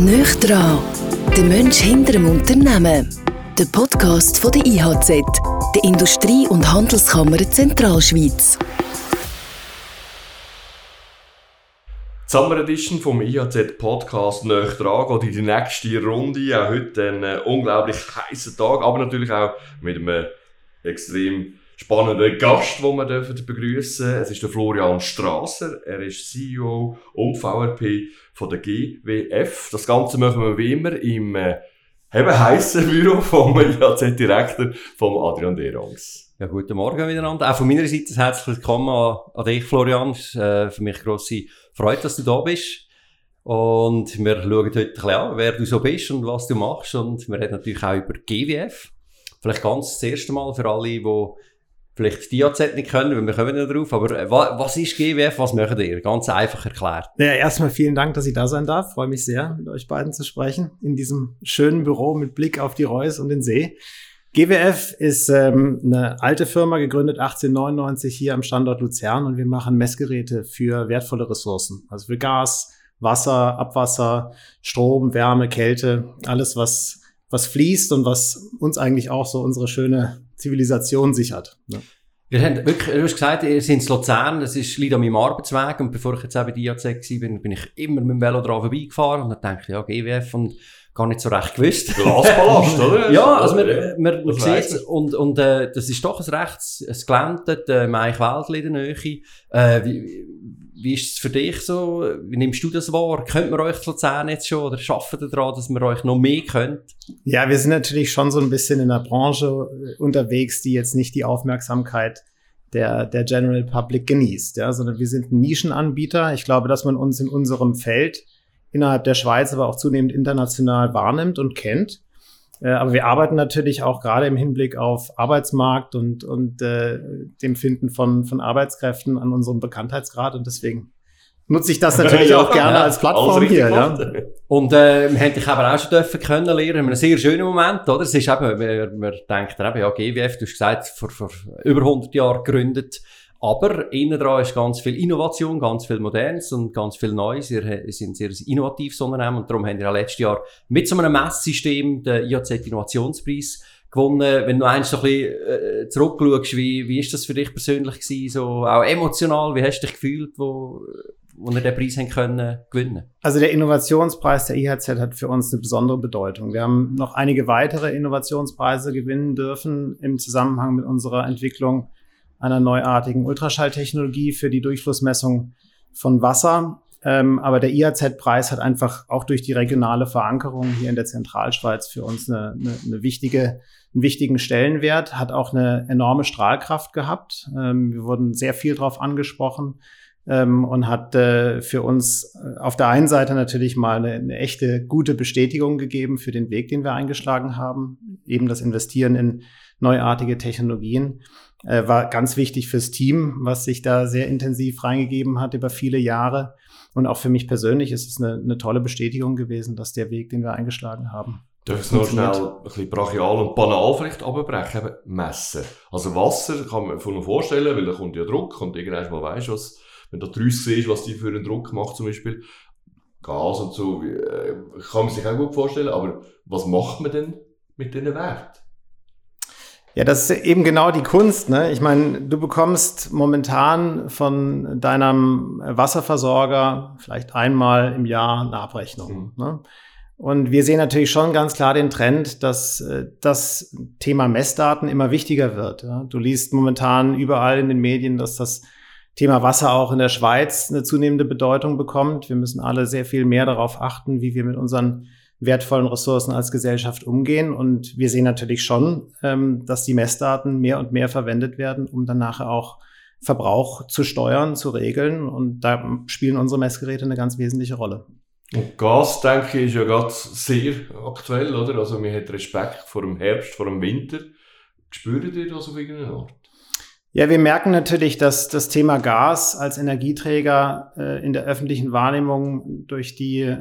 Nicht dran, der Mensch hinter dem Unternehmen. Der Podcast von der IHZ, der Industrie- und Handelskammer Zentralschweiz. Summer Edition vom IHZ Podcast «Nöch dran» geht in die nächste Runde. Auch heute ein äh, unglaublich heißer Tag, aber natürlich auch mit einem extrem spannenden Gast, den wir dürfen begrüßen. Es ist der Florian Strasser. Er ist CEO und VRP von der GWF. Das Ganze machen wir wie immer im äh, eben heissen Büro vom IHZ-Direktor, vom Adrian Derangs. Ja, guten Morgen miteinander. Auch von meiner Seite herzlich willkommen an, dich, Florian. Es ist äh, für mich grosse Freude, dass du da bist. Und wir schauen heute ein bisschen an, wer du so bist und was du machst. Und wir reden natürlich auch über GWF. Vielleicht ganz das erste Mal für alle, die vielleicht die AZ nicht können, weil wir kommen ja drauf. Aber äh, was ist GWF, was macht ihr? Ganz einfach erklärt. Ja, erstmal vielen Dank, dass ich da sein darf. Freue mich sehr, mit euch beiden zu sprechen. In diesem schönen Büro mit Blick auf die Reus und den See. GWF ist ähm, eine alte Firma, gegründet 1899 hier am Standort Luzern und wir machen Messgeräte für wertvolle Ressourcen. Also für Gas, Wasser, Abwasser, Strom, Wärme, Kälte, alles, was, was fließt und was uns eigentlich auch so unsere schöne Zivilisation sichert. Ne? Wir haben wirklich, du hast gesagt, ihr seid in Luzern, das ist, liegt an meinem Arbeitsweg und bevor ich jetzt auch bei IAC war, bin, bin ich immer mit dem Velo dran vorbeigefahren und dann dachte ich, ja, GWF und gar nicht so recht gewusst. Glasballast, oder? ja, also man, man, man sieht und, und äh, das ist doch ein rechts, ein Gelände, äh, Meich Wäldli in der Nähe. Äh, wie, wie ist es für dich so? Wie nimmst du das wahr? Könnt man euch Luzern jetzt schon oder schaffen ihr daran, dass man euch noch mehr könnt? Ja, wir sind natürlich schon so ein bisschen in der Branche unterwegs, die jetzt nicht die Aufmerksamkeit der, der General Public genießt, ja, sondern wir sind ein Nischenanbieter. Ich glaube, dass man uns in unserem Feld innerhalb der Schweiz, aber auch zunehmend international wahrnimmt und kennt. Äh, aber wir arbeiten natürlich auch gerade im Hinblick auf Arbeitsmarkt und, und äh, dem Finden von, von Arbeitskräften an unserem Bekanntheitsgrad und deswegen nutze ich das natürlich ja, auch gerne ja, als Plattform hier. Ja. Und äh, wir haben dich aber auch schon dürfen kennenlernen, einen sehr schönen Moment, oder? Es ist eben, man, man denkt eben, ja, GWF, du hast gesagt, vor, vor über 100 Jahren gegründet, aber innen dran ist ganz viel Innovation, ganz viel Modernes und ganz viel Neues. Ihr sind sehr innovatives Unternehmen und darum haben wir auch letztes Jahr mit so einem Messsystem den IAZ Innovationspreis gewonnen. Wenn du eins so ein bisschen äh, zurückschaust, wie, wie ist das für dich persönlich gewesen? So, auch emotional, wie hast du dich gefühlt, wo, wo wir den Preis haben können gewinnen? Also der Innovationspreis der IHZ hat für uns eine besondere Bedeutung. Wir haben noch einige weitere Innovationspreise gewinnen dürfen im Zusammenhang mit unserer Entwicklung einer neuartigen Ultraschalltechnologie für die Durchflussmessung von Wasser. Ähm, aber der IAZ-Preis hat einfach auch durch die regionale Verankerung hier in der Zentralschweiz für uns eine, eine, eine wichtige, einen wichtigen Stellenwert, hat auch eine enorme Strahlkraft gehabt. Ähm, wir wurden sehr viel darauf angesprochen ähm, und hat äh, für uns äh, auf der einen Seite natürlich mal eine, eine echte gute Bestätigung gegeben für den Weg, den wir eingeschlagen haben, eben das Investieren in neuartige Technologien äh, war ganz wichtig fürs Team, was sich da sehr intensiv reingegeben hat über viele Jahre. Und auch für mich persönlich ist es eine, eine tolle Bestätigung gewesen, dass der Weg, den wir eingeschlagen haben, Darf ich noch schnell ein bisschen brachial und banal vielleicht abbrechen? Eben messen. Also Wasser kann man sich vorstellen, weil da kommt ja Druck und irgendwann mal weisst was, wenn du draussen siehst, was die für einen Druck macht zum Beispiel. Gas und so, äh, kann man sich auch gut vorstellen, aber was macht man denn mit diesen Werten? Ja, das ist eben genau die Kunst. Ne? Ich meine, du bekommst momentan von deinem Wasserversorger vielleicht einmal im Jahr eine Abrechnung. Mhm. Ne? Und wir sehen natürlich schon ganz klar den Trend, dass äh, das Thema Messdaten immer wichtiger wird. Ja? Du liest momentan überall in den Medien, dass das Thema Wasser auch in der Schweiz eine zunehmende Bedeutung bekommt. Wir müssen alle sehr viel mehr darauf achten, wie wir mit unseren wertvollen Ressourcen als Gesellschaft umgehen. Und wir sehen natürlich schon, ähm, dass die Messdaten mehr und mehr verwendet werden, um dann nachher auch Verbrauch zu steuern, zu regeln. Und da spielen unsere Messgeräte eine ganz wesentliche Rolle. Und Gas, denke ich, ist ja gerade sehr aktuell, oder? Also man hat Respekt vor dem Herbst, vor dem Winter. Spürt ihr das auf irgendeine Art? Ja, wir merken natürlich, dass das Thema Gas als Energieträger äh, in der öffentlichen Wahrnehmung durch die äh,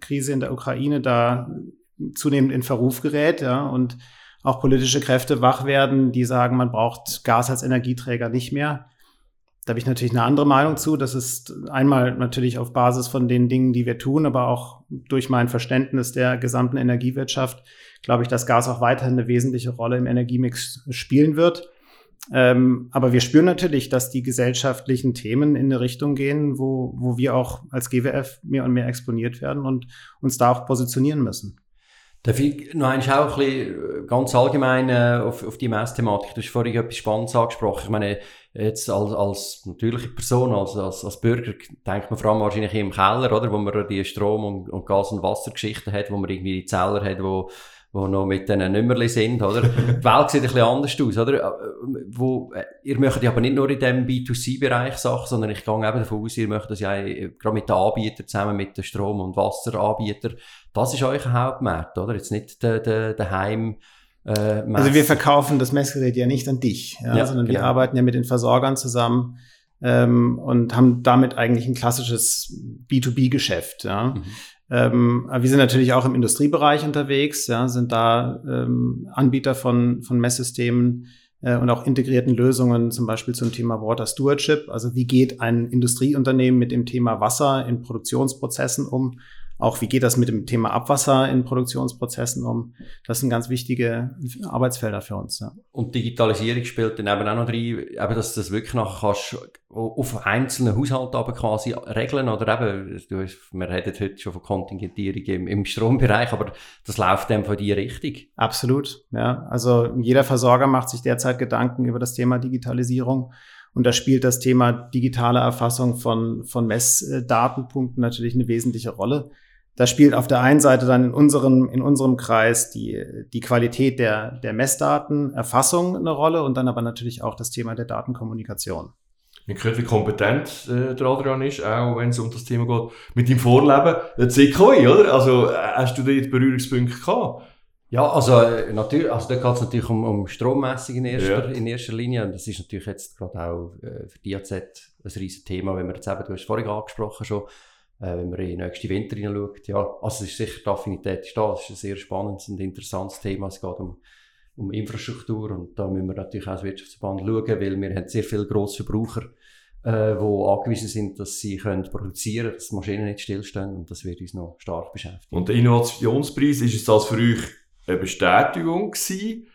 Krise in der Ukraine da zunehmend in Verruf gerät, ja, und auch politische Kräfte wach werden, die sagen, man braucht Gas als Energieträger nicht mehr. Da habe ich natürlich eine andere Meinung zu. Das ist einmal natürlich auf Basis von den Dingen, die wir tun, aber auch durch mein Verständnis der gesamten Energiewirtschaft glaube ich, dass Gas auch weiterhin eine wesentliche Rolle im Energiemix spielen wird. Ähm, aber wir spüren natürlich, dass die gesellschaftlichen Themen in eine Richtung gehen, wo, wo wir auch als GWF mehr und mehr exponiert werden und uns da auch positionieren müssen. Darf ich noch ein bisschen äh, ganz allgemein äh, auf, auf die Messthematik? Du hast vorhin etwas Spannendes angesprochen. Ich meine, jetzt als, als natürliche Person, als, als, als Bürger, denkt man vor allem wahrscheinlich im Keller, oder? Wo man die Strom- und, und Gas- und Wassergeschichten hat, wo man irgendwie die Zeller hat, wo die noch mit diesen Nummerli sind, oder? die Welt sieht ein bisschen anders aus, oder? Äh, wo, äh, ihr möchtet ja aber nicht nur in dem B2C-Bereich Sachen, sondern ich gehe eben davon aus, ihr möchtet das ja äh, gerade mit den Anbietern zusammen, mit den Strom- und Wasseranbietern, das ist euer Hauptmarkt, oder? Jetzt nicht der, der, der Heim, äh, also wir verkaufen das Messgerät ja nicht an dich, ja, ja sondern genau. wir arbeiten ja mit den Versorgern zusammen ähm, und haben damit eigentlich ein klassisches B2B-Geschäft. Ja. Mhm. Ähm, wir sind natürlich auch im Industriebereich unterwegs, ja, sind da ähm, Anbieter von, von Messsystemen äh, und auch integrierten Lösungen, zum Beispiel zum Thema Water Stewardship. Also wie geht ein Industrieunternehmen mit dem Thema Wasser in Produktionsprozessen um? Auch wie geht das mit dem Thema Abwasser in Produktionsprozessen um? Das sind ganz wichtige Arbeitsfelder für uns. Ja. Und Digitalisierung spielt dann eben auch noch rein, eben, dass du das wirklich nachher kannst auf einzelne Haushalte aber quasi regeln oder eben, du, wir reden heute schon von Kontingentierung im, im Strombereich, aber das läuft dann von dir richtig. Absolut, ja. Also jeder Versorger macht sich derzeit Gedanken über das Thema Digitalisierung. Und da spielt das Thema digitale Erfassung von, von Messdatenpunkten natürlich eine wesentliche Rolle. Da spielt auf der einen Seite dann in unserem, in unserem Kreis die, die Qualität der, der Messdatenerfassung eine Rolle und dann aber natürlich auch das Thema der Datenkommunikation. Ich gehört, wie kompetent äh, der Adrian ist, auch wenn es um das Thema geht, mit dem Vorleben, der CKI, oder? Also, äh, hast du dort Berührungspunkte gehabt? Ja, also, äh, natürlich, also da geht es natürlich um, um Strommessung in erster, ja. in erster Linie. Und das ist natürlich jetzt gerade auch äh, für die AZ ein riesiges Thema, wenn wir jetzt eben, du hast vorhin angesprochen schon, äh, wenn man in den nächsten Winter hineinschaut. Ja, also es ist sicher, die Affinität ist da, es ist ein sehr spannendes und interessantes Thema. Es geht um, um Infrastruktur und da müssen wir natürlich auch als Wirtschaftsverband schauen, weil wir haben sehr viele Grossverbraucher, äh, die angewiesen sind, dass sie können produzieren können, dass die Maschinen nicht stillstehen und das wird uns noch stark beschäftigen. Und der Innovationspreis, ist es das für euch eine Bestätigung gewesen?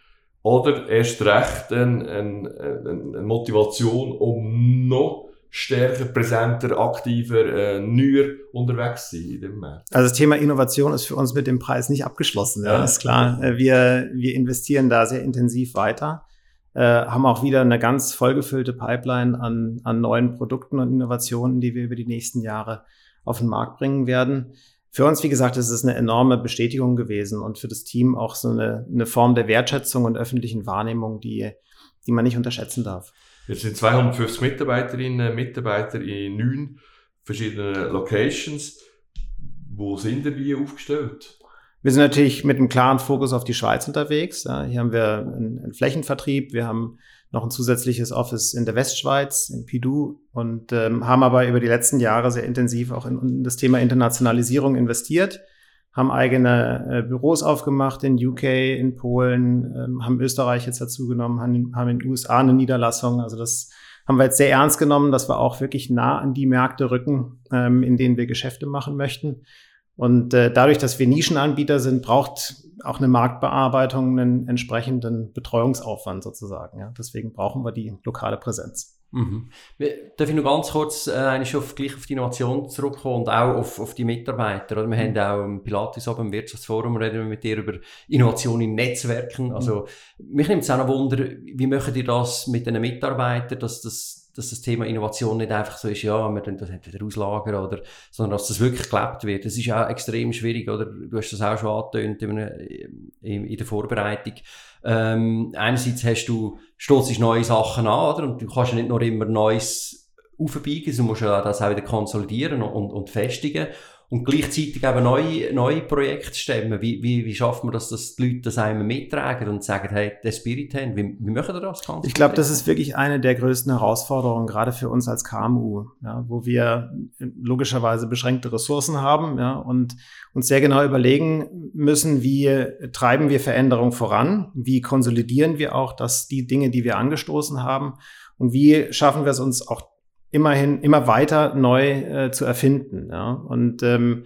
Oder erst recht eine, eine, eine Motivation, um noch stärker, präsenter, aktiver, äh, neuer unterwegs sein in dem Markt. Also das Thema Innovation ist für uns mit dem Preis nicht abgeschlossen, ja, ja. ist klar. Äh, wir, wir investieren da sehr intensiv weiter, äh, haben auch wieder eine ganz vollgefüllte Pipeline an, an neuen Produkten und Innovationen, die wir über die nächsten Jahre auf den Markt bringen werden. Für uns, wie gesagt, ist es eine enorme Bestätigung gewesen und für das Team auch so eine, eine Form der Wertschätzung und öffentlichen Wahrnehmung, die, die man nicht unterschätzen darf. Jetzt sind 250 Mitarbeiterinnen und Mitarbeiter in neun verschiedenen Locations. Wo sind ihr wie aufgestellt? Wir sind natürlich mit einem klaren Fokus auf die Schweiz unterwegs. Ja, hier haben wir einen, einen, Flächenvertrieb, wir haben noch ein zusätzliches Office in der Westschweiz, in Pidou, und ähm, haben aber über die letzten Jahre sehr intensiv auch in, in das Thema Internationalisierung investiert haben eigene äh, Büros aufgemacht in UK, in Polen, ähm, haben Österreich jetzt dazu genommen, haben, haben in den USA eine Niederlassung. Also das haben wir jetzt sehr ernst genommen, dass wir auch wirklich nah an die Märkte rücken, ähm, in denen wir Geschäfte machen möchten. Und äh, dadurch, dass wir Nischenanbieter sind, braucht auch eine Marktbearbeitung einen entsprechenden Betreuungsaufwand sozusagen. Ja. Deswegen brauchen wir die lokale Präsenz. Mhm. Darf ich noch ganz kurz äh, auf, gleich auf die Innovation zurückkommen und auch auf, auf die Mitarbeiter? Oder? Wir mhm. haben auch im Pilatus oben im Wirtschaftsforum reden wir mit dir über Innovation in Netzwerken. Mhm. Also, mich nimmt es auch noch Wunder, wie möchtet ihr das mit den Mitarbeitern, dass das, dass das Thema Innovation nicht einfach so ist, ja, wir das wieder auslagern, oder, sondern dass das wirklich gelebt wird. Das ist auch extrem schwierig, oder? Du hast das auch schon angetönt in, in, in der Vorbereitung. Ähm, einerseits hast du, stoßt neue Sachen an, oder? Und du kannst ja nicht nur immer Neues aufbiegen, du musst ja das auch wieder konsolidieren und, und festigen und gleichzeitig eben neue, neue Projekte stemmen. Wie, wie, wie schafft man das, dass die Leute das einmal mittragen und sagen, hey, der Spirit haben, wie, wie machen wir das ganz Ich glaube, das ist wirklich eine der größten Herausforderungen, gerade für uns als KMU, ja, wo wir logischerweise beschränkte Ressourcen haben ja, und uns sehr genau überlegen müssen, wie treiben wir Veränderung voran, wie konsolidieren wir auch dass die Dinge, die wir angestoßen haben? Und wie schaffen wir es uns auch immerhin immer weiter neu äh, zu erfinden. Ja? Und ähm,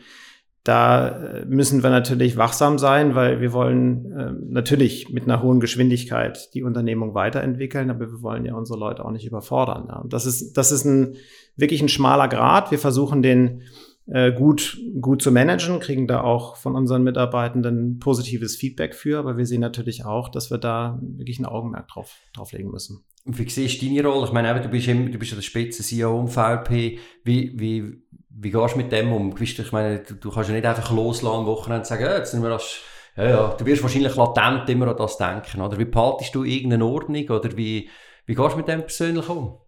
da äh, müssen wir natürlich wachsam sein, weil wir wollen äh, natürlich mit einer hohen Geschwindigkeit die Unternehmung weiterentwickeln, aber wir wollen ja unsere Leute auch nicht überfordern. Ja. Das ist, das ist ein, wirklich ein schmaler Grad. Wir versuchen den gut, gut zu managen, kriegen da auch von unseren Mitarbeitenden positives Feedback für, aber wir sehen natürlich auch, dass wir da wirklich ein Augenmerk drauf, drauf legen müssen. Wie siehst du deine Rolle? Ich meine, du bist, im, du bist ja der Spitze-CEO im VLP. Wie, wie, wie gehst du mit dem um? Ich meine, du, du kannst ja nicht einfach loslassen am Wochenende sagen, ja, jetzt nehmen wir das, ja, ja, du wirst wahrscheinlich latent immer an das denken, oder? Wie behaltest du irgendeine Ordnung, oder wie, wie gehst du mit dem persönlich um?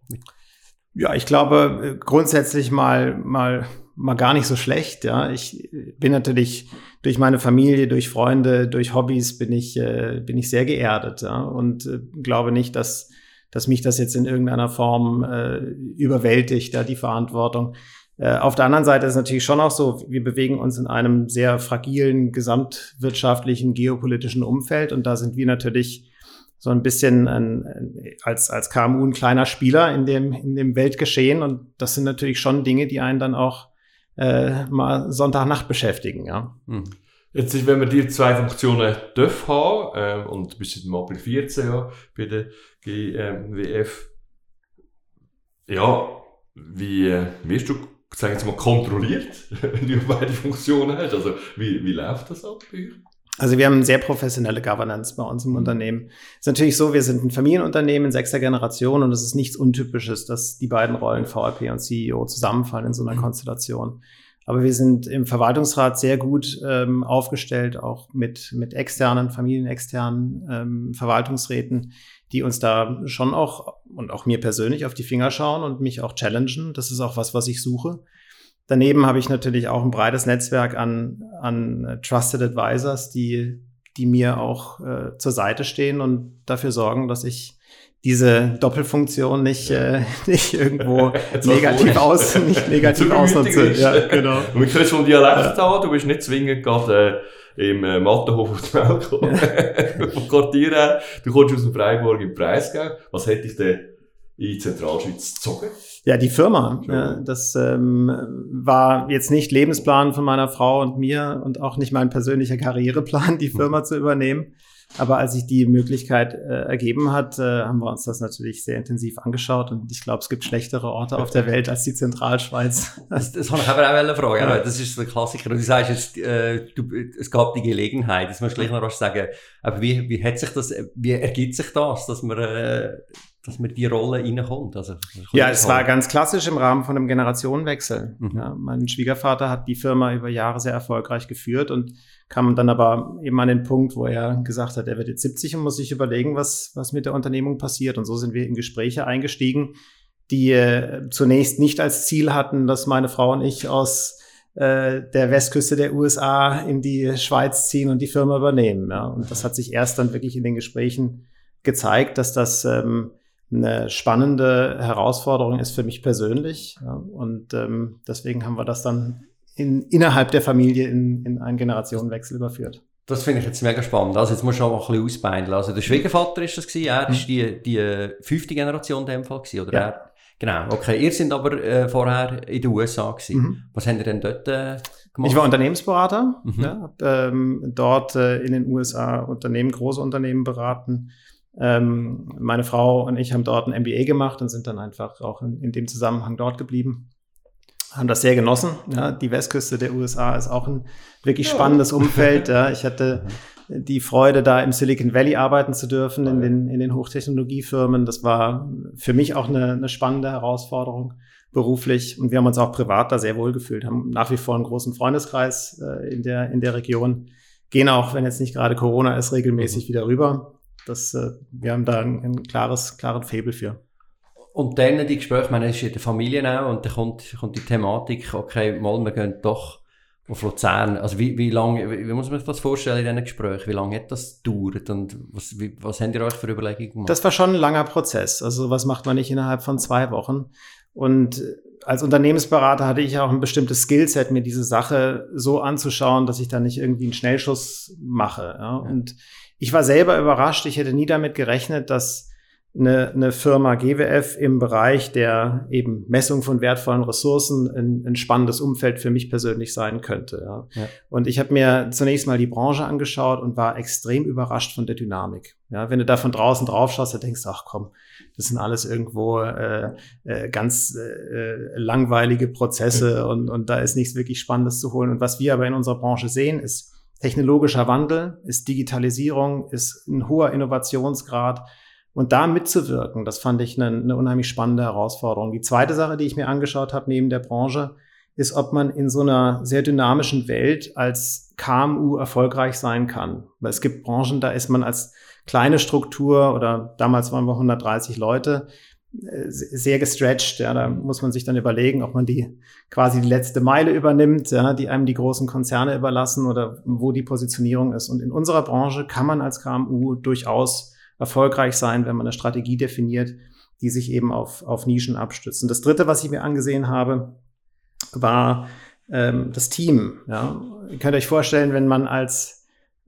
Ja, ich glaube, äh, grundsätzlich mal, mal, mal gar nicht so schlecht, ja. Ich bin natürlich durch meine Familie, durch Freunde, durch Hobbys bin ich, äh, bin ich sehr geerdet, ja. Und äh, glaube nicht, dass, dass mich das jetzt in irgendeiner Form äh, überwältigt, ja, die Verantwortung. Äh, auf der anderen Seite ist natürlich schon auch so, wir bewegen uns in einem sehr fragilen gesamtwirtschaftlichen, geopolitischen Umfeld und da sind wir natürlich so ein bisschen ein, als, als KMU ein kleiner Spieler in dem, in dem Weltgeschehen und das sind natürlich schon Dinge, die einen dann auch äh, mal Sonntagnacht beschäftigen, ja. Hm. Jetzt wenn man die zwei Funktionen darf haben, äh, und bis im April 14 ja, bei der GWF, ja, wie äh, wirst du sagen jetzt mal, kontrolliert, wenn du beide Funktionen hast? Also, wie, wie läuft das ab bei Also wir haben eine sehr professionelle Governance bei uns im mhm. Unternehmen. ist natürlich so, wir sind ein Familienunternehmen in sechster Generation und es ist nichts Untypisches, dass die beiden Rollen VRP und CEO zusammenfallen in so einer mhm. Konstellation. Aber wir sind im Verwaltungsrat sehr gut ähm, aufgestellt, auch mit, mit externen, familienexternen ähm, Verwaltungsräten, die uns da schon auch und auch mir persönlich auf die Finger schauen und mich auch challengen. Das ist auch was, was ich suche. Daneben habe ich natürlich auch ein breites Netzwerk an, an Trusted Advisors, die, die mir auch äh, zur Seite stehen und dafür sorgen, dass ich diese Doppelfunktion nicht, äh, nicht irgendwo negativ aus, nicht negativ ausnutze. Ja, genau. Und wir können schon Dialekt ja. haben, du bist nicht zwingend gerade äh, im äh, Mattenhof auf Welt gekommen. Ja. Quartier. Du kommst aus dem Freiburg im Preisgau. Was hätte ich denn in Zentralschweiz gezogen? Ja, die Firma. Ja, das ähm, war jetzt nicht Lebensplan von meiner Frau und mir und auch nicht mein persönlicher Karriereplan, die Firma zu übernehmen. Aber als sich die Möglichkeit äh, ergeben hat, äh, haben wir uns das natürlich sehr intensiv angeschaut. Und ich glaube, es gibt schlechtere Orte auf der Welt als die Zentralschweiz. Das, das habe ich aber auch eine Frage. Ja. Das ist ein Klassiker. Und du sagst jetzt, äh, du, es gab die Gelegenheit. Das musst du gleich noch was sagen. Aber wie, wie hat sich das, wie ergibt sich das, dass man, äh, dass man die Rolle reinkommt? Also, ja, es war ganz klassisch im Rahmen von einem Generationenwechsel. Mhm. Ja, mein Schwiegervater hat die Firma über Jahre sehr erfolgreich geführt und kam dann aber eben an den Punkt, wo er gesagt hat, er wird jetzt 70 und muss sich überlegen, was, was mit der Unternehmung passiert. Und so sind wir in Gespräche eingestiegen, die äh, zunächst nicht als Ziel hatten, dass meine Frau und ich aus äh, der Westküste der USA in die Schweiz ziehen und die Firma übernehmen. Ja. Und das hat sich erst dann wirklich in den Gesprächen gezeigt, dass das ähm, eine spannende Herausforderung ist für mich persönlich. Ja. Und ähm, deswegen haben wir das dann in, innerhalb der Familie in, in einen Generationenwechsel überführt. Das finde ich jetzt mega spannend. Also jetzt musst du auch mal ein bisschen ausbeindeln. Also der Schwiegervater ist das gewesen, er mhm. ist die, die fünfte Generation in dem Fall gewesen, oder? Ja. Er, genau, okay. Ihr sind aber äh, vorher in den USA gewesen. Mhm. Was habt ihr denn dort äh, gemacht? Ich war Unternehmensberater, mhm. ja, hab, ähm, dort äh, in den USA Unternehmen, große Unternehmen beraten. Ähm, meine Frau und ich haben dort ein MBA gemacht und sind dann einfach auch in, in dem Zusammenhang dort geblieben haben das sehr genossen. Ja, die Westküste der USA ist auch ein wirklich spannendes Umfeld. Ja, ich hatte die Freude, da im Silicon Valley arbeiten zu dürfen, in den, in den Hochtechnologiefirmen. Das war für mich auch eine, eine spannende Herausforderung beruflich. Und wir haben uns auch privat da sehr wohl gefühlt, haben nach wie vor einen großen Freundeskreis äh, in, der, in der Region, gehen auch, wenn jetzt nicht gerade Corona ist, regelmäßig mhm. wieder rüber. Das, äh, wir haben da ein, ein klares, klaren Faible für. Und dann die Gespräche, ich meine, es ist in der Familie auch, und dann kommt, kommt die Thematik, okay, mal, wir gehen doch auf Luzern. Also wie, wie lange, wie, wie muss man sich das vorstellen in diesen Gesprächen? Wie lange hat das gedauert und was, wie, was habt ihr euch für Überlegungen gemacht? Das war schon ein langer Prozess. Also was macht man nicht innerhalb von zwei Wochen? Und als Unternehmensberater hatte ich auch ein bestimmtes Skillset, mir diese Sache so anzuschauen, dass ich da nicht irgendwie einen Schnellschuss mache. Ja? Und ich war selber überrascht. Ich hätte nie damit gerechnet, dass eine, eine Firma GWF im Bereich der eben Messung von wertvollen Ressourcen ein, ein spannendes Umfeld für mich persönlich sein könnte. Ja. ja. Und ich habe mir zunächst mal die Branche angeschaut und war extrem überrascht von der Dynamik. Ja, wenn du da von draußen drauf schaust, dann denkst du, ach komm, das sind alles irgendwo äh, äh, ganz äh, langweilige Prozesse und, und da ist nichts wirklich Spannendes zu holen. Und was wir aber in unserer Branche sehen, ist technologischer Wandel, ist Digitalisierung, ist ein hoher Innovationsgrad und da mitzuwirken, das fand ich eine, eine unheimlich spannende Herausforderung. Die zweite Sache, die ich mir angeschaut habe neben der Branche, ist, ob man in so einer sehr dynamischen Welt als KMU erfolgreich sein kann. Weil es gibt Branchen, da ist man als kleine Struktur oder damals waren wir 130 Leute, sehr gestretched. Ja, da muss man sich dann überlegen, ob man die quasi die letzte Meile übernimmt, ja, die einem die großen Konzerne überlassen oder wo die Positionierung ist. Und in unserer Branche kann man als KMU durchaus erfolgreich sein, wenn man eine Strategie definiert, die sich eben auf, auf Nischen abstützt. Und das Dritte, was ich mir angesehen habe, war ähm, das Team. Ja. Ihr könnt euch vorstellen, wenn man als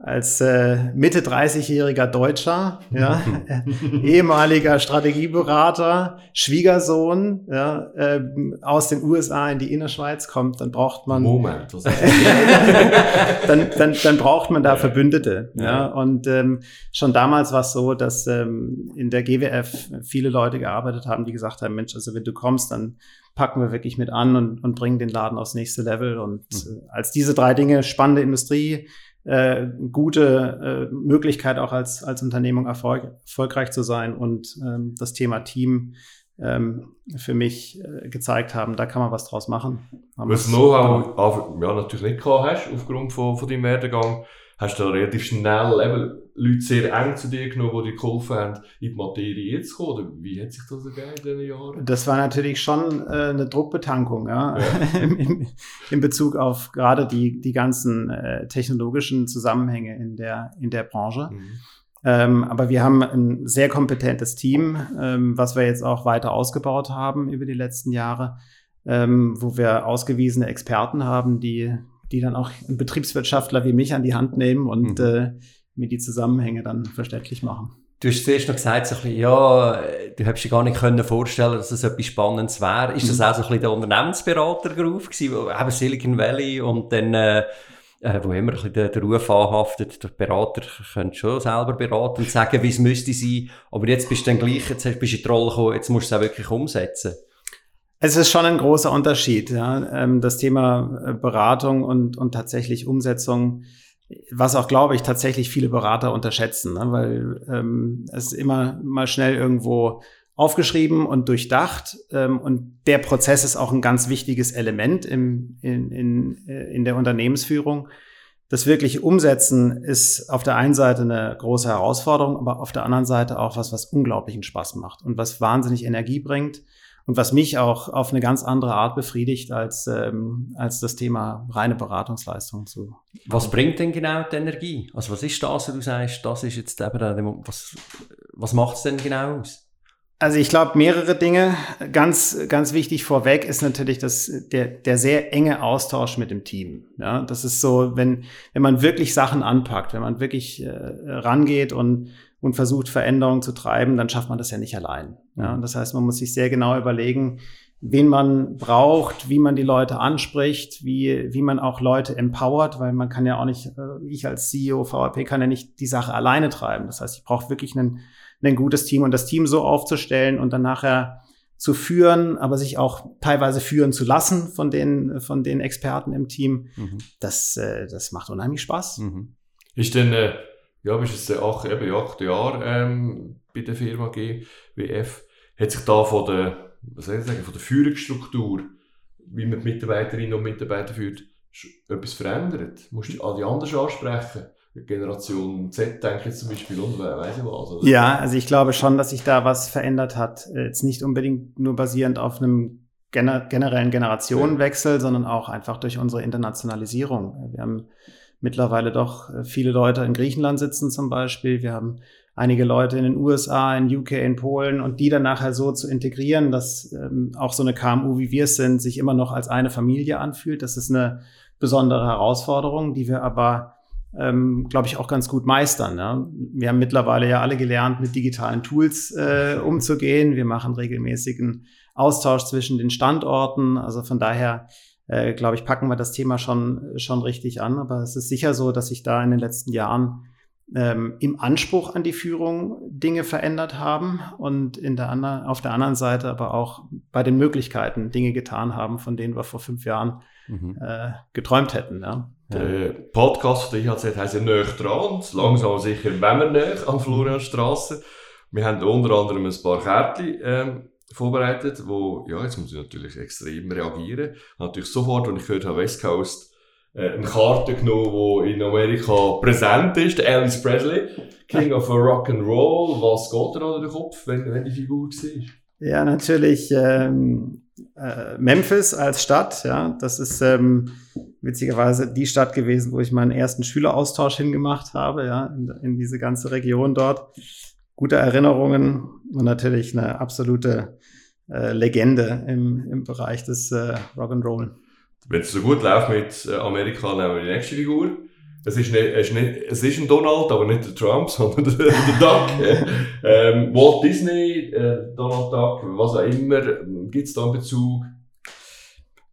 als äh, Mitte 30-jähriger Deutscher, ja, ehemaliger Strategieberater, Schwiegersohn, ja, äh, aus den USA in die Innerschweiz kommt, dann braucht man Moment, dann, dann, dann braucht man da Verbündete, ja. ja. Und ähm, schon damals war es so, dass ähm, in der GWF viele Leute gearbeitet haben, die gesagt haben, Mensch, also wenn du kommst, dann packen wir wirklich mit an und, und bringen den Laden aufs nächste Level. Und mhm. äh, als diese drei Dinge, spannende Industrie, äh, gute äh, Möglichkeit auch als, als Unternehmung erfolg, erfolgreich zu sein und ähm, das Thema Team ähm, für mich äh, gezeigt haben, da kann man was draus machen. Was du Know-how ja, natürlich nicht gehabt hast, aufgrund von, von deinem Werdegang, hast du relativ schnell eben Leute sehr eng zu dir genommen, die dir geholfen haben, in die Materie jetzt zu kommen? Oder wie hat sich das ergeben in diesen Jahren? Das war natürlich schon äh, eine Druckbetankung, ja, ja. in, in, Bezug auf gerade die, die ganzen äh, technologischen Zusammenhänge in der, in der Branche. Mhm. Ähm, aber wir haben ein sehr kompetentes Team, ähm, was wir jetzt auch weiter ausgebaut haben über die letzten Jahre, ähm, wo wir ausgewiesene Experten haben, die, die dann auch einen Betriebswirtschaftler wie mich an die Hand nehmen und mhm. äh, mir die Zusammenhänge dann verständlich machen. Du hast zuerst noch gesagt, so ein bisschen, ja, du hättest dir gar nicht können vorstellen dass das etwas Spannendes wäre. Ist das mhm. auch so ein bisschen der Unternehmensberater-Beruf gewesen, wo eben Silicon Valley und dann, äh, äh, wo immer ein bisschen der, der Ruf anhaftet, der Berater könnte schon selber beraten und sagen, wie es müsste sein, aber jetzt bist du dann gleich, jetzt bist du in die Rolle gekommen, jetzt musst du es auch wirklich umsetzen. Es ist schon ein großer Unterschied, ja. Ähm, das Thema äh, Beratung und, und tatsächlich Umsetzung was auch, glaube ich, tatsächlich viele Berater unterschätzen, ne? weil ähm, es immer mal schnell irgendwo aufgeschrieben und durchdacht. Ähm, und der Prozess ist auch ein ganz wichtiges Element im, in, in, äh, in der Unternehmensführung. Das wirkliche Umsetzen ist auf der einen Seite eine große Herausforderung, aber auf der anderen Seite auch was, was unglaublichen Spaß macht und was wahnsinnig Energie bringt und was mich auch auf eine ganz andere Art befriedigt als, ähm, als das Thema reine Beratungsleistung zu. Was bringt denn genau die Energie? Also was ist das, wenn du sagst, das ist jetzt eben, was, was macht es denn genau aus? Also ich glaube mehrere Dinge. Ganz, ganz wichtig vorweg ist natürlich das, der, der sehr enge Austausch mit dem Team. Ja, das ist so, wenn, wenn man wirklich Sachen anpackt, wenn man wirklich äh, rangeht und und versucht, Veränderungen zu treiben, dann schafft man das ja nicht allein. Ja, mhm. das heißt, man muss sich sehr genau überlegen, wen man braucht, wie man die Leute anspricht, wie, wie man auch Leute empowert, weil man kann ja auch nicht, äh, ich als CEO VAP kann ja nicht die Sache alleine treiben. Das heißt, ich brauche wirklich ein, ein gutes Team und das Team so aufzustellen und dann nachher zu führen, aber sich auch teilweise führen zu lassen von den, von den Experten im Team, mhm. das, äh, das macht unheimlich Spaß. Mhm. Denn, äh, ja, bist jetzt acht, eben acht Jahre ähm, bei der Firma GWF. Hat sich da von der, was soll ich sagen, von der Führungsstruktur, wie man die Mitarbeiterinnen und Mitarbeiter führt, etwas verändert? Musst du all die anders ansprechen? Generation Z, denke ich zum Beispiel, und weiß ich was. Oder? Ja, also ich glaube schon, dass sich da was verändert hat. Jetzt nicht unbedingt nur basierend auf einem gener generellen Generationenwechsel, ja. sondern auch einfach durch unsere Internationalisierung. Wir haben mittlerweile doch äh, viele Leute in Griechenland sitzen zum Beispiel. Wir haben einige Leute in den USA, in UK, in Polen und die dann nachher so zu integrieren, dass ähm, auch so eine KMU, wie wir es sind, sich immer noch als eine Familie anfühlt. Das ist eine besondere Herausforderung, die wir aber ähm, glaube ich, auch ganz gut meistern. Ja. Wir haben mittlerweile ja alle gelernt, mit digitalen Tools äh, umzugehen. Wir machen regelmäßigen Austausch zwischen den Standorten. Also von daher, äh, glaube ich, packen wir das Thema schon, schon richtig an. Aber es ist sicher so, dass sich da in den letzten Jahren ähm, im Anspruch an die Führung Dinge verändert haben und in der anderen, auf der anderen Seite aber auch bei den Möglichkeiten Dinge getan haben, von denen wir vor fünf Jahren mhm. äh, geträumt hätten. Ja. Der Podcast der IHZ heisst «Näher dran», langsam sicher, wenn wir näher an Florianstrasse. Wir haben unter anderem ein paar Kärtchen ähm, vorbereitet, wo, ja, jetzt muss ich natürlich extrem reagieren. Natürlich sofort, als ich gehört habe, West Coast, äh, eine Karte genommen, die in Amerika präsent ist, Elvis Presley, King of Rock and Roll. Was geht da an den Kopf, wenn, wenn die Figur war? Ja, natürlich ähm, äh, Memphis als Stadt. Ja, das ist ähm, witzigerweise die Stadt gewesen, wo ich meinen ersten Schüleraustausch hingemacht habe. Ja, in, in diese ganze Region dort. Gute Erinnerungen und natürlich eine absolute äh, Legende im, im Bereich des äh, Rock'n'Roll. Wenn es so gut läuft mit äh, Amerika, nehmen wir die nächste Figur. Es ist, nicht, es, ist nicht, es ist ein Donald, aber nicht der Trump, sondern der, der Duck. ähm, Walt Disney, äh, Donald Duck, was auch immer. Gibt es da einen Bezug?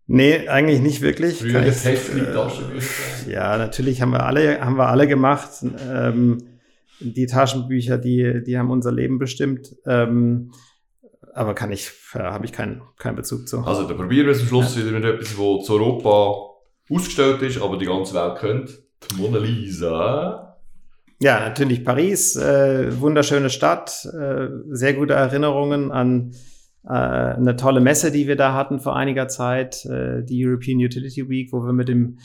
Nee, eigentlich nicht wirklich. Früher das Heftli, äh, Ja, natürlich haben wir alle, haben wir alle gemacht. Ähm, die Taschenbücher, die, die haben unser Leben bestimmt. Ähm, aber kann ich, äh, habe ich keinen keinen Bezug zu. Also, dann probieren wir es am Schluss ja. wieder mit etwas, was zu Europa ausgestellt ist, aber die ganze Welt kennt. Die Mona Lisa. Ja, natürlich Paris, äh, wunderschöne Stadt, äh, sehr gute Erinnerungen an äh, eine tolle Messe, die wir da hatten vor einiger Zeit, äh, die European Utility Week, wo wir mit dem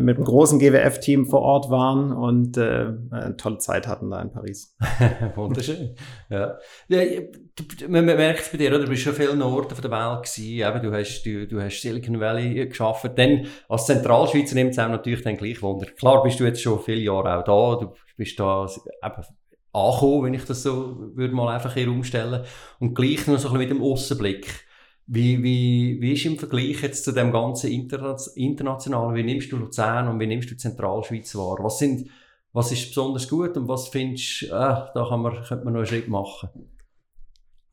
mit einem großen GWF-Team vor Ort waren und äh, eine tolle Zeit hatten da in Paris. Wunderschön. Ja. ja man merkt es bei dir, oder? du bist schon viele Norden der Welt gewesen, eben, du, hast, du, du hast Silicon Valley geschafft. Dann als Zentralschweizer nimmt es auch natürlich dann gleich Wunder. Klar bist du jetzt schon viele Jahre auch da, du bist da eben angekommen, wenn ich das so würde mal einfach hier umstellen und gleich noch so ein bisschen mit dem Aussenblick wie, wie, wie ist im Vergleich jetzt zu dem ganzen Interna Internationalen, wie nimmst du Luzern und wie nimmst du Zentralschweiz wahr? Was, sind, was ist besonders gut und was findest du, äh, da kann man, könnte man noch einen Schritt machen?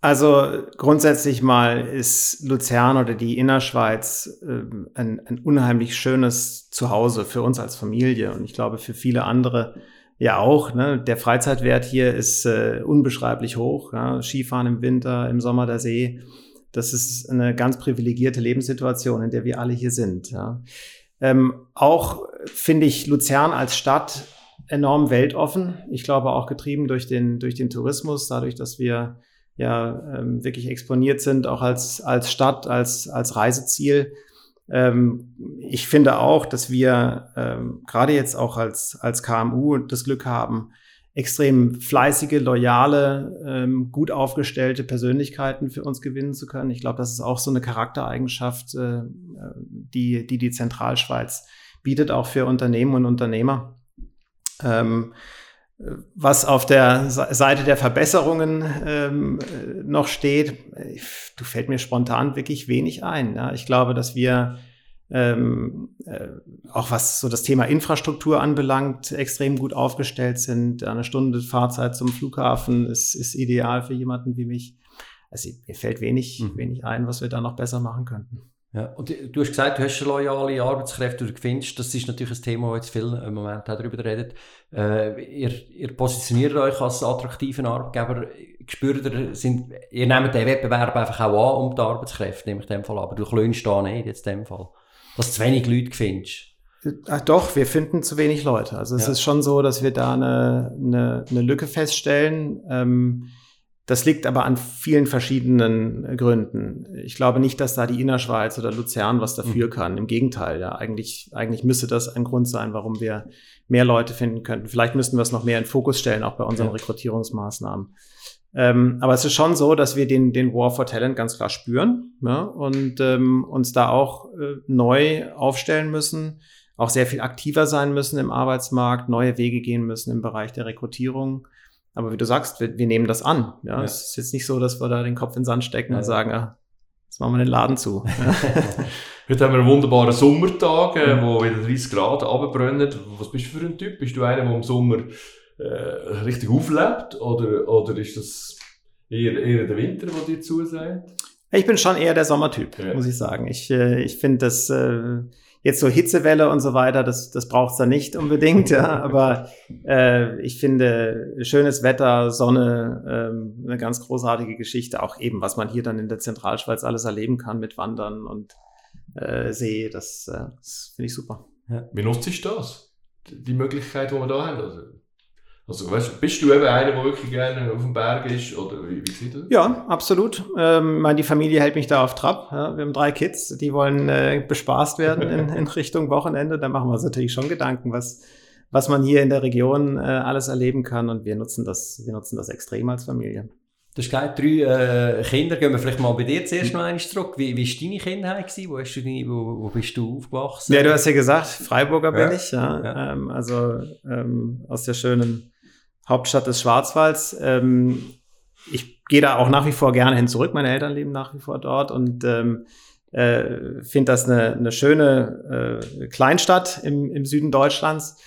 Also grundsätzlich mal ist Luzern oder die Innerschweiz äh, ein, ein unheimlich schönes Zuhause für uns als Familie und ich glaube für viele andere ja auch. Ne? Der Freizeitwert hier ist äh, unbeschreiblich hoch. Ja? Skifahren im Winter, im Sommer der See das ist eine ganz privilegierte Lebenssituation, in der wir alle hier sind. Ja. Ähm, auch finde ich Luzern als Stadt enorm weltoffen. Ich glaube auch getrieben durch den, durch den Tourismus, dadurch, dass wir ja ähm, wirklich exponiert sind, auch als, als Stadt, als, als Reiseziel. Ähm, ich finde auch, dass wir ähm, gerade jetzt auch als, als KMU das Glück haben, extrem fleißige, loyale, ähm, gut aufgestellte Persönlichkeiten für uns gewinnen zu können. Ich glaube, das ist auch so eine Charaktereigenschaft, äh, die, die die Zentralschweiz bietet, auch für Unternehmen und Unternehmer. Ähm, was auf der Seite der Verbesserungen ähm, noch steht, du fällt mir spontan wirklich wenig ein. Ja. Ich glaube, dass wir ähm, äh, auch was so das Thema Infrastruktur anbelangt, extrem gut aufgestellt sind. Eine Stunde Fahrzeit zum Flughafen ist, ist ideal für jemanden wie mich. Also mir fällt wenig, mhm. wenig ein, was wir da noch besser machen könnten. Ja, und du hast gesagt, du hast loyale Arbeitskräfte, du findest, das ist natürlich ein Thema, wo jetzt viel im Moment auch darüber redet. Äh, ihr, ihr positioniert euch als attraktiven Arbeitgeber, spürt ihr, sind, ihr nehmt den Wettbewerb einfach auch an um die Arbeitskräfte, nehme ich in dem Fall, aber du klönst da nicht jetzt in dem Fall du zu wenig Leute findest. Ach doch, wir finden zu wenig Leute. Also es ja. ist schon so, dass wir da eine, eine, eine Lücke feststellen. Ähm, das liegt aber an vielen verschiedenen Gründen. Ich glaube nicht, dass da die Innerschweiz oder Luzern was dafür mhm. kann. Im Gegenteil, ja, eigentlich, eigentlich müsste das ein Grund sein, warum wir mehr Leute finden könnten. Vielleicht müssten wir es noch mehr in Fokus stellen, auch bei unseren ja. Rekrutierungsmaßnahmen. Ähm, aber es ist schon so, dass wir den, den War for Talent ganz klar spüren ja, und ähm, uns da auch äh, neu aufstellen müssen, auch sehr viel aktiver sein müssen im Arbeitsmarkt, neue Wege gehen müssen im Bereich der Rekrutierung. Aber wie du sagst, wir, wir nehmen das an. Ja? ja. Es ist jetzt nicht so, dass wir da den Kopf in den Sand stecken ja. und sagen, ah, jetzt machen wir den Laden zu. Heute haben wir einen wunderbaren Sommertag, äh, wo wieder 30 Grad runterbrennen. Was bist du für ein Typ? Bist du einer, der im Sommer äh, richtig auflebt? Oder, oder ist das eher, eher der Winter, der dir zusagt? Ich bin schon eher der Sommertyp, Ja. muss ich sagen. Ich, äh, ich finde das äh, jetzt so Hitzewelle und so weiter, das, das braucht's da nicht unbedingt, ja. Aber äh, ich finde schönes Wetter, Sonne, ähm, eine ganz großartige Geschichte. Auch eben, was man hier dann in der Zentralschweiz alles erleben kann mit Wandern und äh, See, das, äh, das finde ich super. Wie nutzt du das? Die die Möglichkeit, die wir da haben? Also, also weißt, bist du eben einer, der wirklich gerne auf dem Berg ist? Oder wie, wie sieht das? Ja, absolut. Ähm, ich meine, die Familie hält mich da auf Trab. Ja, wir haben drei Kids, die wollen äh, bespaßt werden in, in Richtung Wochenende. Da machen wir uns natürlich schon Gedanken, was, was man hier in der Region äh, alles erleben kann. Und wir nutzen das, wir nutzen das extrem als Familie. Du hast gesagt, drei äh, Kinder. Gehen wir vielleicht mal bei dir zuerst noch einmal zurück. Wie, wie war deine Kindheit? Gewesen? Wo, hast du deine, wo, wo bist du aufgewachsen? Ja, du hast ja gesagt, Freiburger bin Ja, ich. Ja, ja. Ähm, also ähm, aus der schönen Hauptstadt des Schwarzwalds. Ähm, ich gehe da auch nach wie vor gerne hin zurück. Meine Eltern leben nach wie vor dort und ähm, äh, finde das eine, eine schöne äh, Kleinstadt im, im Süden Deutschlands.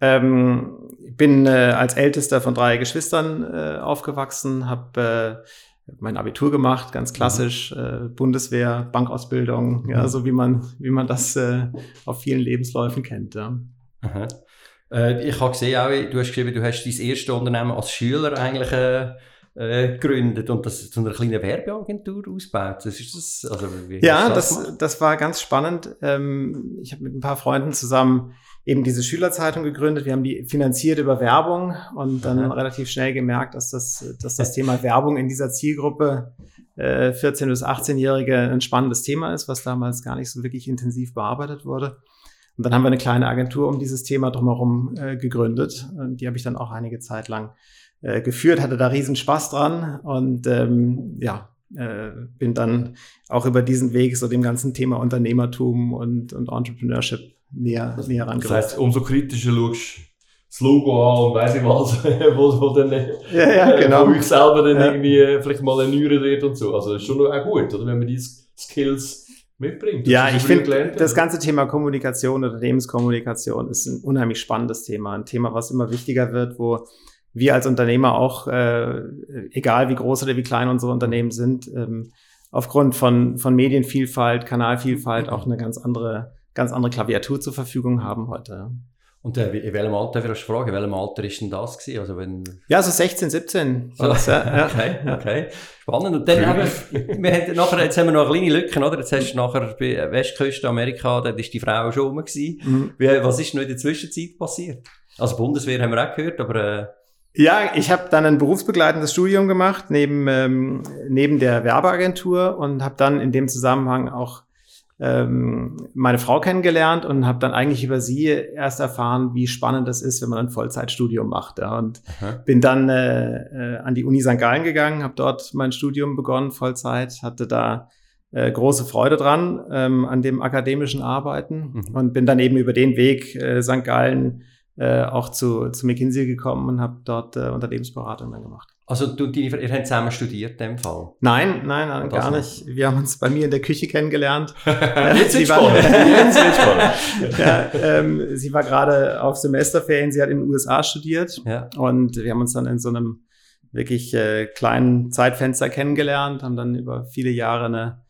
Ähm, ich bin äh, als ältester von drei Geschwistern äh, aufgewachsen, habe äh, mein Abitur gemacht, ganz klassisch, äh, Bundeswehr, Bankausbildung, ja, so wie man, wie man das äh, auf vielen Lebensläufen kennt. Ja. Aha. Äh, ich habe gesehen, auch, du hast geschrieben, du hast dein erstes Unternehmen als Schüler eigentlich äh, äh, gegründet und das zu einer kleinen Werbeagentur ausgebaut. Das ist das, also, Ja, das, gemacht? das war ganz spannend. Ähm, ich habe mit ein paar Freunden zusammen eben diese Schülerzeitung gegründet. Wir haben die finanziert über Werbung und dann Aha. relativ schnell gemerkt, dass das, dass das Thema Werbung in dieser Zielgruppe äh, 14- bis 18-Jährige ein spannendes Thema ist, was damals gar nicht so wirklich intensiv bearbeitet wurde. Und dann haben wir eine kleine Agentur um dieses Thema drumherum äh, gegründet. Und die habe ich dann auch einige Zeit lang äh, geführt, hatte da riesen Spaß dran und ähm, ja, äh, bin dann auch über diesen Weg so dem ganzen Thema Unternehmertum und, und Entrepreneurship näher, näher Das rangerückt. heisst, umso kritischer schaust du das Logo an und weiss ich was, wo, wo dann äh, Ja, ja, genau. euch selber dann Ja. irgendwie äh, vielleicht mal erneuert wird und so. Also das ist schon auch gut, oder? Wenn man diese Skills mitbringt. Ja, ich finde, das oder? ganze Thema Kommunikation, Unternehmenskommunikation ist ein unheimlich spannendes Thema. Ein Thema, was immer wichtiger wird, wo wir als Unternehmer auch, äh, egal wie groß oder wie klein unsere Unternehmen sind, ähm, aufgrund von, von Medienvielfalt, Kanalvielfalt auch eine ganz andere, ganz andere Klaviatur zur Verfügung haben heute. Und äh, in welchem Alter, darf ich fragen, in welchem Alter ist denn das gewesen? Also wenn, Ja, so 16, 17. So, ja, ja. okay, okay. Spannend. Und dann haben wir, wir haben nachher, jetzt haben wir noch eine kleine Lücke, oder? Jetzt hast du nachher bei Westküste Amerika, dort ist die Frau schon rum gewesen. Mhm. Wie, was ist noch in der Zwischenzeit passiert? Also Bundeswehr haben wir auch gehört, aber äh, Ja, ich habe dann ein berufsbegleitendes Studium gemacht neben ähm, neben der Werbeagentur und habe dann in dem Zusammenhang auch ähm, meine Frau kennengelernt und habe dann eigentlich über sie erst erfahren, wie spannend es ist, wenn man ein Vollzeitstudium macht. Ja. Und Aha. bin dann äh, äh, an die Uni St. Gallen gegangen, habe dort mein Studium begonnen, Vollzeit, hatte da äh, große Freude dran ähm, an dem akademischen Arbeiten Mhm. und bin dann eben über den Weg äh, St. Gallen äh, auch zu, zu McKinsey gekommen und habe dort äh, Unternehmensberatung dann gemacht. Also du, und deine, ihr habt zusammen studiert in dem Fall. Nein, nein, nein gar nicht. Wir haben uns bei mir in der Küche kennengelernt. Jetzt Sie war-. Jetzt ja, ähm, sie war gerade auf Semesterferien, sie hat in den USA studiert Ja. und wir haben uns dann in so einem wirklich äh, kleinen Zeitfenster kennengelernt, haben dann über viele Jahre eine,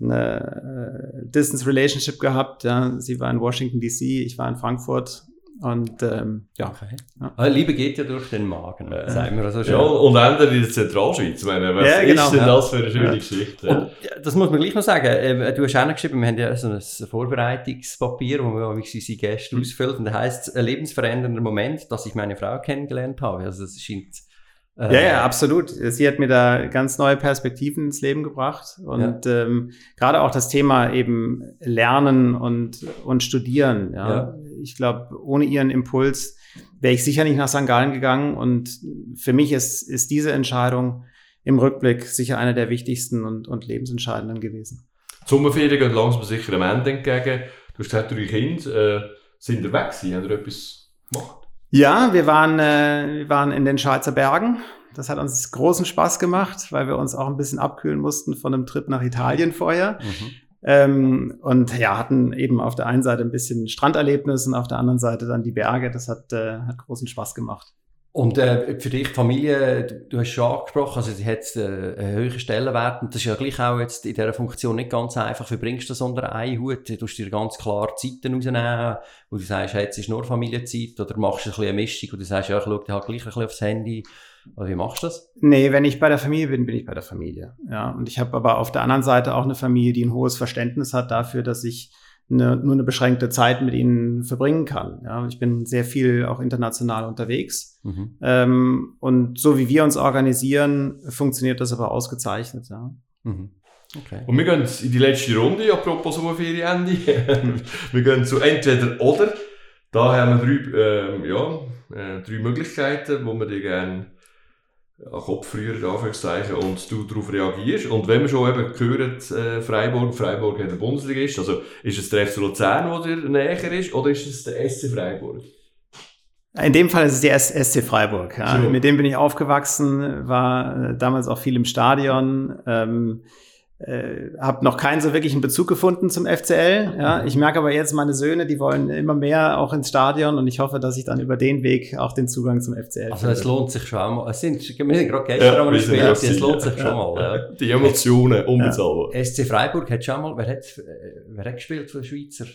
eine äh, Distance Relationship gehabt. Ja. Sie war in Washington DC, ich war in Frankfurt und ähm, ja. Okay. Ja. Ah, Liebe geht ja durch den Magen, sagen wir also schon. Ja, und Ende in der Zentralschweiz. Meine, was Ja, genau. ist denn Ja. das für eine schöne Ja. Geschichte? Und ja, das muss man gleich noch sagen. Ähm, du hast auch noch geschrieben, wir haben ja so ein Vorbereitungspapier, wo wir unsere Gäste Mhm. ausfüllen. Und da heißt es, ein lebensverändernder Moment, dass ich meine Frau kennengelernt habe. Also das scheint... äh, Ja, ja, absolut. Sie hat mir da ganz neue Perspektiven ins Leben gebracht. Und ähm, gerade auch das Thema eben Lernen und, und Studieren. Ja. Ja. Ich glaube, ohne ihren Impuls wäre ich sicher nicht nach St. Gallen gegangen. Und für mich ist, ist diese Entscheidung im Rückblick sicher eine der wichtigsten und, und lebensentscheidenden gewesen. Die Sommerferien gehen langsam sicher am Ende entgegen. Du hast gesagt, drei Kinder äh, sind ihr weg gewesen, haben ihr etwas gemacht? Ja, wir waren, äh, wir waren in den Schweizer Bergen. Das hat uns großen Spaß gemacht, weil wir uns auch ein bisschen abkühlen mussten von einem Trip nach Italien vorher. Mhm. Ähm, und ja, hatten eben auf der einen Seite ein bisschen Stranderlebnis und auf der anderen Seite dann die Berge. Das hat, äh, hat großen Spaß gemacht. Und äh, für dich, Familie, du, du hast schon angesprochen, also sie hat äh, einen höheren Stellenwert und das ist ja gleich auch jetzt in dieser Funktion nicht ganz einfach. Wie bringst du das unter einen Hut? Du musst dir ganz klar Zeiten rausnehmen, wo du sagst, hey, jetzt ist nur Familienzeit oder machst du ein bisschen eine Mischung und du sagst, ja, ich schaue halt gleich ein bisschen aufs Handy. Oder wie machst du das? Nee, wenn ich bei der Familie bin, bin ich bei der Familie. Ja, und ich habe aber auf der anderen Seite auch eine Familie, die ein hohes Verständnis hat dafür, dass ich eine, nur eine beschränkte Zeit mit ihnen verbringen kann. Ja, ich bin sehr viel auch international unterwegs. Mhm. Ähm, und so wie wir uns organisieren, funktioniert das aber ausgezeichnet. Ja. Mhm. Okay. Und wir gehen in die letzte Runde, apropos Sommerferienende. wir gehen zu entweder oder. Da haben wir drei, ähm, ja, äh, drei Möglichkeiten, wo wir dir gerne Kopf früher, Anführungszeichen, und du darauf reagierst. Und wenn wir schon eben hören, äh, Freiburg, Freiburg hat der Bundesligist, also ist es der FC Luzern, der dir näher ist, oder ist es der SC Freiburg? In dem Fall ist es der SC Freiburg. Ja. So. Mit dem bin ich aufgewachsen, war äh, damals auch viel im Stadion. Ähm, äh, habe noch keinen so wirklichen Bezug gefunden zum FCL. Ja, mhm. ich merke aber jetzt meine Söhne, die wollen immer mehr auch ins Stadion und ich hoffe, dass ich dann über den Weg auch den Zugang zum FCL Also es lohnt sich schon mal. Es sind wir sind gerade gestern ja, gespielt, ja, es lohnt sich schon mal. Ja. Die Emotionen unbezahlbar. Ja. SC Freiburg hat schon mal, wer hat, wer hat gespielt für Schweizer?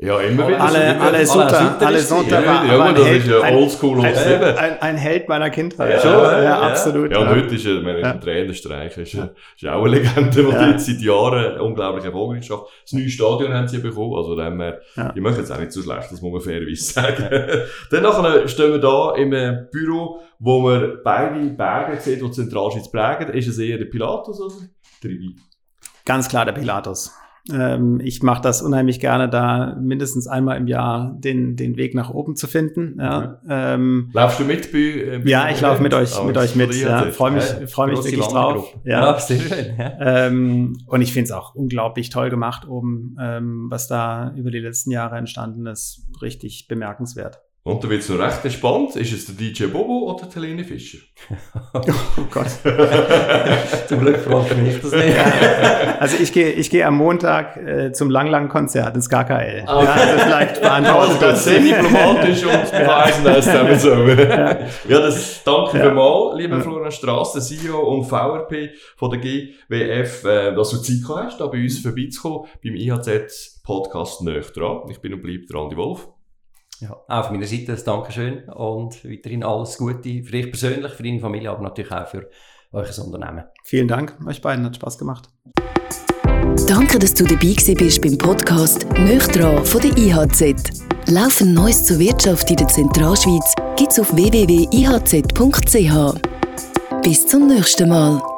Ja, immer wieder. Alle, alle Sonntag, alle Sonntag. Ja, das ist ja oldschool ein, ein, ein, ein Held meiner Kindheit. Ja, ja, absolut. Ja, und heute ist ja, meine, ja. Trainerstreich ist, ist auch eine Legende die ja. jetzt seit Jahren unglaublich erfolgreich schafft. Das neue Stadion haben sie bekommen, also dem her, ja. die machen jetzt auch nicht so schlecht, das muss man fairerweise sagen. Dann nachher stehen wir da im Büro, wo wir beide Berge sehen, die Zentralschweiz prägen. Ist es eher der Pilatus oder der Rivi? Ganz klar der Pilatus. Ähm, ich mache das unheimlich gerne, da mindestens einmal im Jahr den, den Weg nach oben zu finden. Ja. Mhm. Ähm, Laufst du mit? Bei, äh, ja, ich laufe mit euch, mit euch mit. Ja, freue mich, freu mich wirklich drauf. Ja, sehr schön. Ähm, und ich finde es auch unglaublich toll gemacht oben, ähm, was da über die letzten Jahre entstanden ist. Richtig bemerkenswert. Und da wird es noch recht entspannt. Ist es der DJ Bobo oder der Helene Fischer? oh Gott. zum Glück fragt mich das nicht. also ich gehe ich gehe am Montag äh, zum Lang-Lang-Konzert ins KKL. Okay. Ja, also vielleicht beantwortet das. Sehr diplomatisch und beweisen das damit so. ja. ja, das danke ja. mal, lieber ja. Florian Strass, der CEO und VRP von der GWF, äh, dass du Zeit hast, da bei uns vorbeizukommen, beim IHZ Podcast näher dran. Ich bin und bleibe dran, die Wolf. Ja, auch von meiner Seite ein Dankeschön und weiterhin alles Gute für dich persönlich, für deine Familie, aber natürlich auch für euch Unternehmen. Vielen Dank, euch beiden hat Spaß gemacht. Danke, dass du dabei bist beim Podcast «Nöchtran» von der IHZ. Laufend Neues zur Wirtschaft in der Zentralschweiz gibt's auf www.ihz.ch. Bis zum nächsten Mal.